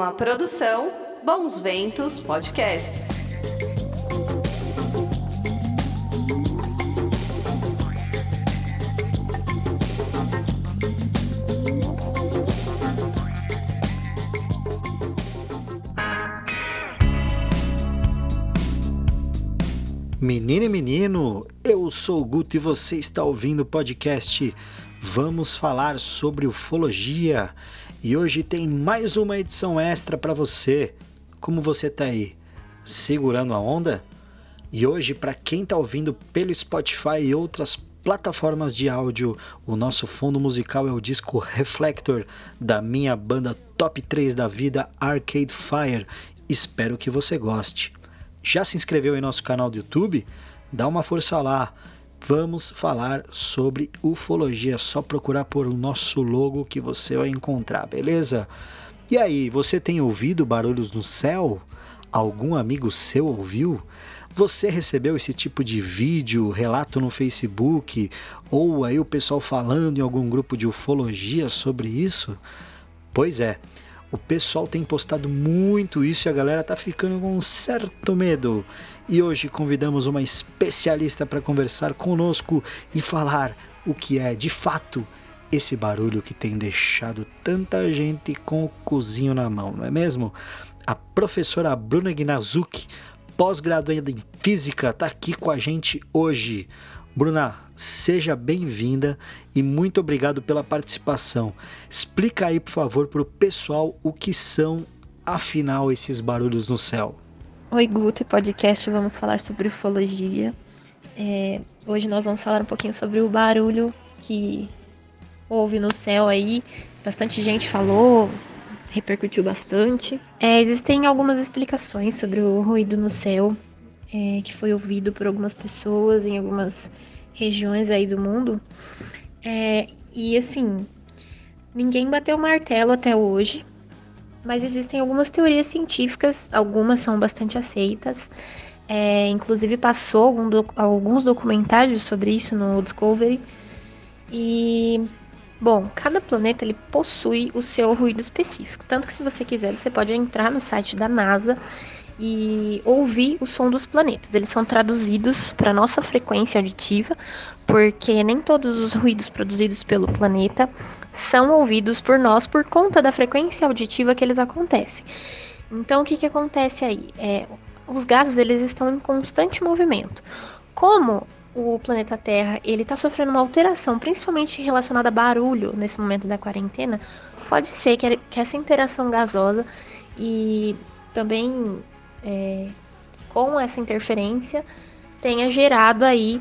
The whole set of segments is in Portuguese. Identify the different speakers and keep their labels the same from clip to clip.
Speaker 1: Uma produção Bons Ventos Podcasts.
Speaker 2: Menina e menino, eu sou o Guto e você está ouvindo o podcast Vamos falar sobre ufologia. E hoje tem mais uma edição extra para você. Como você tá aí? Segurando a onda? E hoje, para quem tá ouvindo pelo Spotify e outras plataformas de áudio, o nosso fundo musical é o disco Reflector da minha banda top 3 da vida, Arcade Fire. Espero que você goste. Já se inscreveu em nosso canal do YouTube? Dá uma força lá. Vamos falar sobre ufologia. Só procurar por nosso logo que você vai encontrar, beleza? E aí, você tem ouvido barulhos no céu? Algum amigo seu ouviu? Você recebeu esse tipo de vídeo, relato no Facebook, ou aí o pessoal falando em algum grupo de ufologia sobre isso? Pois é, o pessoal tem postado muito isso e a galera tá ficando com um certo medo. E hoje convidamos uma especialista para conversar conosco e falar o que é de fato esse barulho que tem deixado tanta gente com o cozinho na mão, não é mesmo? A professora Bruna Gnazuki, pós-graduada em física, está aqui com a gente hoje. Bruna, seja bem-vinda e muito obrigado pela participação. Explica aí, por favor, para o pessoal o que são, afinal, esses barulhos no céu.
Speaker 3: Oi, Guto e podcast, vamos falar sobre ufologia. É, hoje nós vamos falar um pouquinho sobre o barulho que houve no céu aí. Bastante gente falou, repercutiu bastante. É, existem algumas explicações sobre o ruído no céu é, que foi ouvido por algumas pessoas em algumas regiões aí do mundo. É, e assim, ninguém bateu martelo até hoje, mas existem algumas teorias científicas, algumas são bastante aceitas. É, inclusive passou algum do, alguns documentários sobre isso no Discovery. E bom, cada planeta ele possui o seu ruído específico. Tanto que se você quiser, você pode entrar no site da NASA e ouvir o som dos planetas. Eles são traduzidos para nossa frequência auditiva, porque nem todos os ruídos produzidos pelo planeta são ouvidos por nós por conta da frequência auditiva que eles acontecem. Então, o que, que acontece aí? É, os gases eles estão em constante movimento. Como o planeta Terra ele está sofrendo uma alteração, principalmente relacionada a barulho nesse momento da quarentena, pode ser que, que essa interação gasosa e também é, com essa interferência tenha gerado aí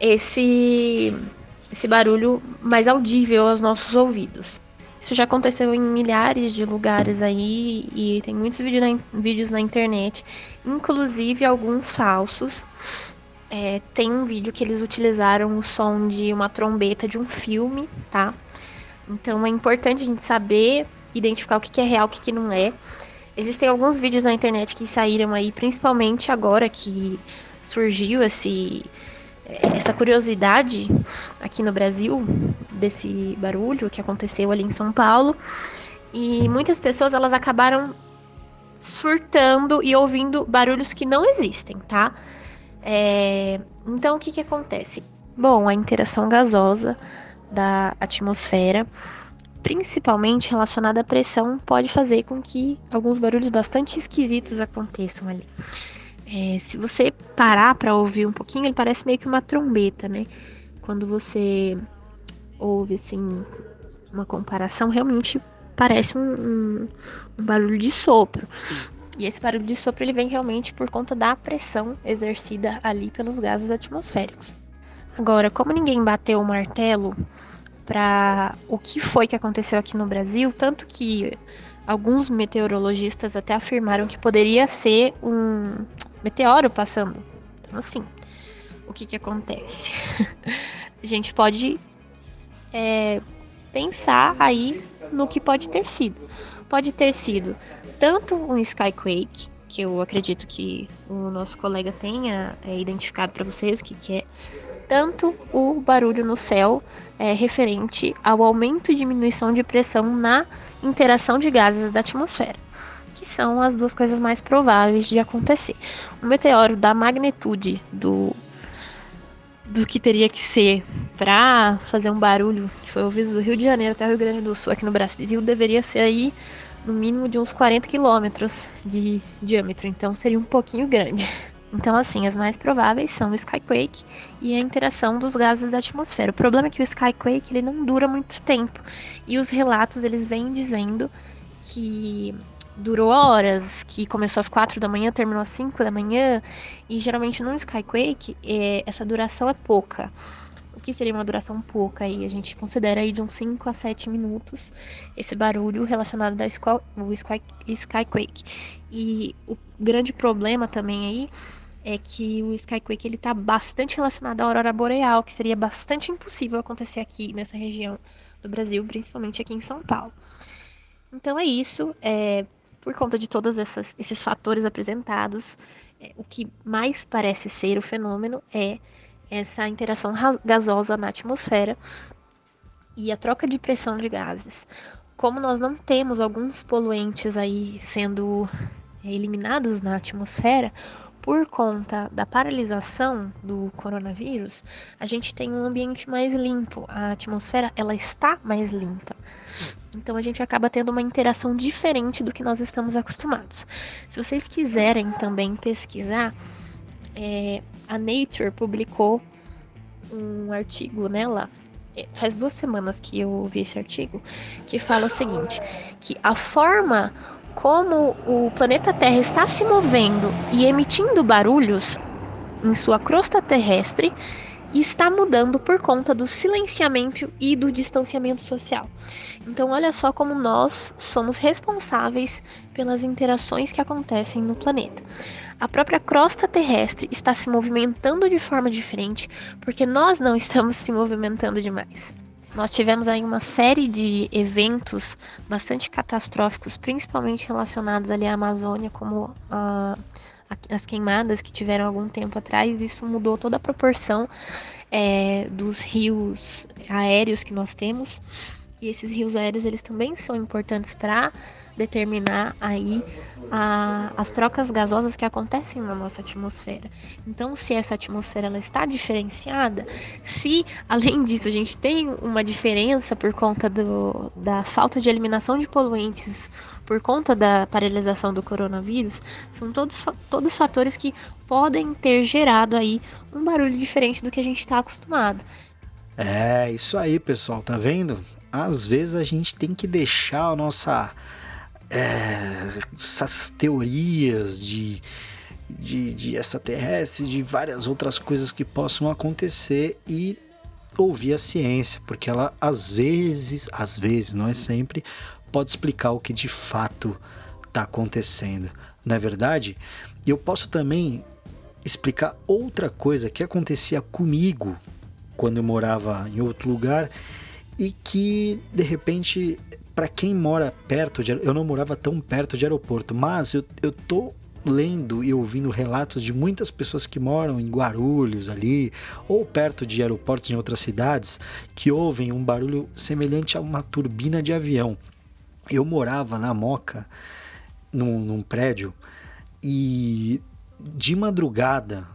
Speaker 3: esse, esse barulho mais audível aos nossos ouvidos. Isso já aconteceu em milhares de lugares aí e tem muitos vídeo na, vídeos na internet, inclusive alguns falsos. É, tem um vídeo que eles utilizaram o som de uma trombeta de um filme, tá? Então é importante a gente saber identificar o que, que é real, o que, que não é. Existem alguns vídeos na internet que saíram aí, principalmente agora que surgiu esse, essa curiosidade aqui no Brasil desse barulho que aconteceu ali em São Paulo. E muitas pessoas elas acabaram surtando e ouvindo barulhos que não existem, tá? É, então o que, que acontece? Bom, a interação gasosa da atmosfera principalmente relacionada à pressão, pode fazer com que alguns barulhos bastante esquisitos aconteçam ali. É, se você parar para ouvir um pouquinho, ele parece meio que uma trombeta, né? Quando você ouve assim uma comparação, realmente parece um, um, um barulho de sopro. E esse barulho de sopro ele vem realmente por conta da pressão exercida ali pelos gases atmosféricos. Agora, como ninguém bateu o martelo para o que foi que aconteceu aqui no Brasil, tanto que alguns meteorologistas até afirmaram que poderia ser um meteoro passando. Então, assim, o que que acontece? A gente pode é, pensar aí no que pode ter sido. Pode ter sido tanto um skyquake, que eu acredito que o nosso colega tenha é, identificado para vocês o que, que é, tanto o barulho no céu é, referente ao aumento e diminuição de pressão na interação de gases da atmosfera, que são as duas coisas mais prováveis de acontecer. Um meteoro da magnitude do do que teria que ser para fazer um barulho que foi ouvido do Rio de Janeiro até o Rio Grande do Sul aqui no Brasil deveria ser aí no mínimo de uns 40 quilômetros de diâmetro, então seria um pouquinho grande. Então, assim, as mais prováveis são o Skyquake e a interação dos gases da atmosfera. O problema é que o Skyquake ele não dura muito tempo e os relatos eles vêm dizendo que durou horas, que começou às 4 da manhã, terminou às 5 da manhã, e geralmente no Skyquake é, essa duração é pouca. O que seria uma duração pouca aí? A gente considera aí de uns 5 a 7 minutos esse barulho relacionado ao Sky, Skyquake. E o grande problema também aí é que o Skyquake ele está bastante relacionado à aurora boreal, que seria bastante impossível acontecer aqui nessa região do Brasil, principalmente aqui em São Paulo. Então é isso. É, por conta de todos esses fatores apresentados, é, o que mais parece ser o fenômeno é essa interação gasosa na atmosfera e a troca de pressão de gases. Como nós não temos alguns poluentes aí sendo é, eliminados na atmosfera, por conta da paralisação do coronavírus, a gente tem um ambiente mais limpo. A atmosfera ela está mais limpa. Então a gente acaba tendo uma interação diferente do que nós estamos acostumados. Se vocês quiserem também pesquisar, é, a Nature publicou um artigo nela. É, faz duas semanas que eu vi esse artigo que fala o seguinte: que a forma como o planeta Terra está se movendo e emitindo barulhos em sua crosta terrestre está mudando por conta do silenciamento e do distanciamento social. Então, olha só como nós somos responsáveis pelas interações que acontecem no planeta. A própria crosta terrestre está se movimentando de forma diferente porque nós não estamos se movimentando demais. Nós tivemos aí uma série de eventos bastante catastróficos, principalmente relacionados ali à Amazônia, como a, as queimadas que tiveram algum tempo atrás. Isso mudou toda a proporção é, dos rios aéreos que nós temos. E esses rios aéreos eles também são importantes para determinar aí a, as trocas gasosas que acontecem na nossa atmosfera. Então, se essa atmosfera ela está diferenciada, se além disso a gente tem uma diferença por conta do, da falta de eliminação de poluentes por conta da paralisação do coronavírus, são todos, todos fatores que podem ter gerado aí um barulho diferente do que a gente está acostumado.
Speaker 2: É, isso aí, pessoal, tá vendo? Às vezes a gente tem que deixar a nossa é, essas teorias de, de, de extraterrestre, de várias outras coisas que possam acontecer e ouvir a ciência, porque ela às vezes, às vezes, não é sempre, pode explicar o que de fato está acontecendo. Não é verdade? Eu posso também explicar outra coisa que acontecia comigo quando eu morava em outro lugar e que de repente para quem mora perto de eu não morava tão perto de aeroporto, mas eu, eu tô lendo e ouvindo relatos de muitas pessoas que moram em Guarulhos ali ou perto de aeroportos em outras cidades que ouvem um barulho semelhante a uma turbina de avião. Eu morava na Moca, num, num prédio, e de madrugada,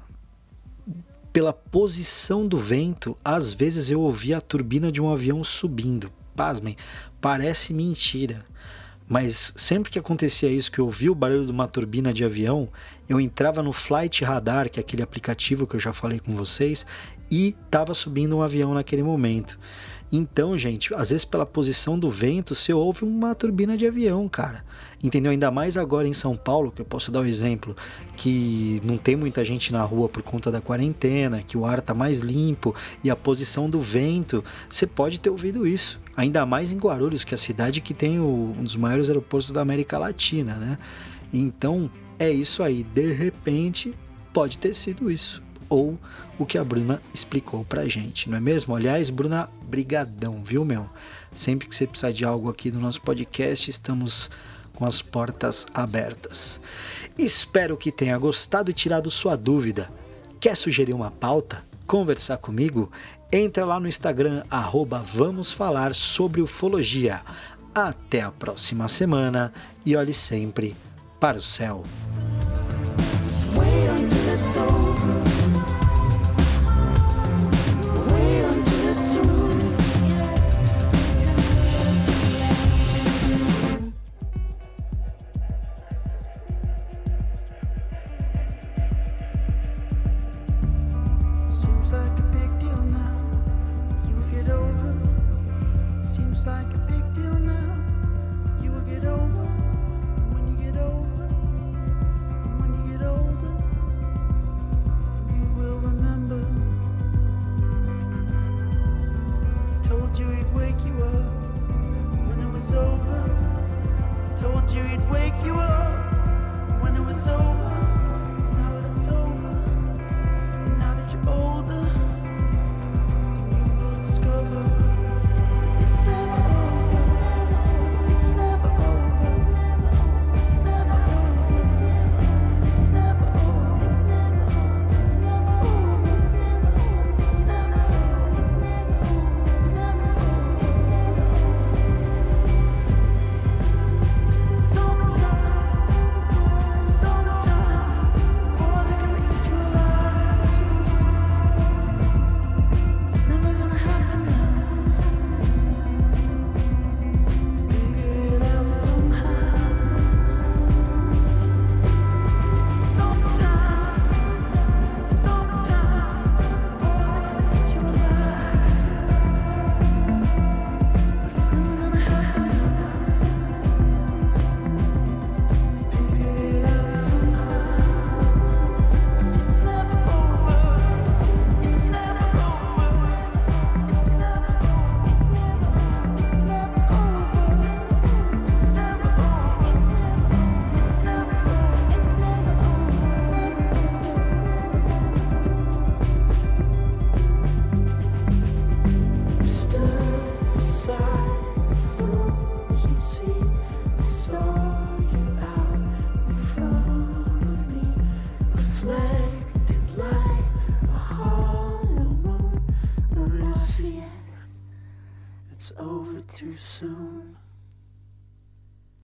Speaker 2: pela posição do vento, às vezes eu ouvia a turbina de um avião subindo. Pasmem, parece mentira. Mas sempre que acontecia isso, que eu ouvia o barulho de uma turbina de avião, eu entrava no Flight Radar, que é aquele aplicativo que eu já falei com vocês, e estava subindo um avião naquele momento. Então, gente, às vezes pela posição do vento, você ouve uma turbina de avião, cara. Entendeu? Ainda mais agora em São Paulo, que eu posso dar o um exemplo, que não tem muita gente na rua por conta da quarentena, que o ar tá mais limpo e a posição do vento, você pode ter ouvido isso. Ainda mais em Guarulhos, que é a cidade que tem o, um dos maiores aeroportos da América Latina, né? Então, é isso aí. De repente, pode ter sido isso ou o que a Bruna explicou pra gente, não é mesmo? Aliás, Bruna, brigadão, viu, meu? Sempre que você precisar de algo aqui no nosso podcast, estamos com as portas abertas. Espero que tenha gostado e tirado sua dúvida. Quer sugerir uma pauta? Conversar comigo? Entra lá no Instagram, arroba Vamos Falar sobre Ufologia.
Speaker 4: Até a próxima semana e olhe sempre para o céu.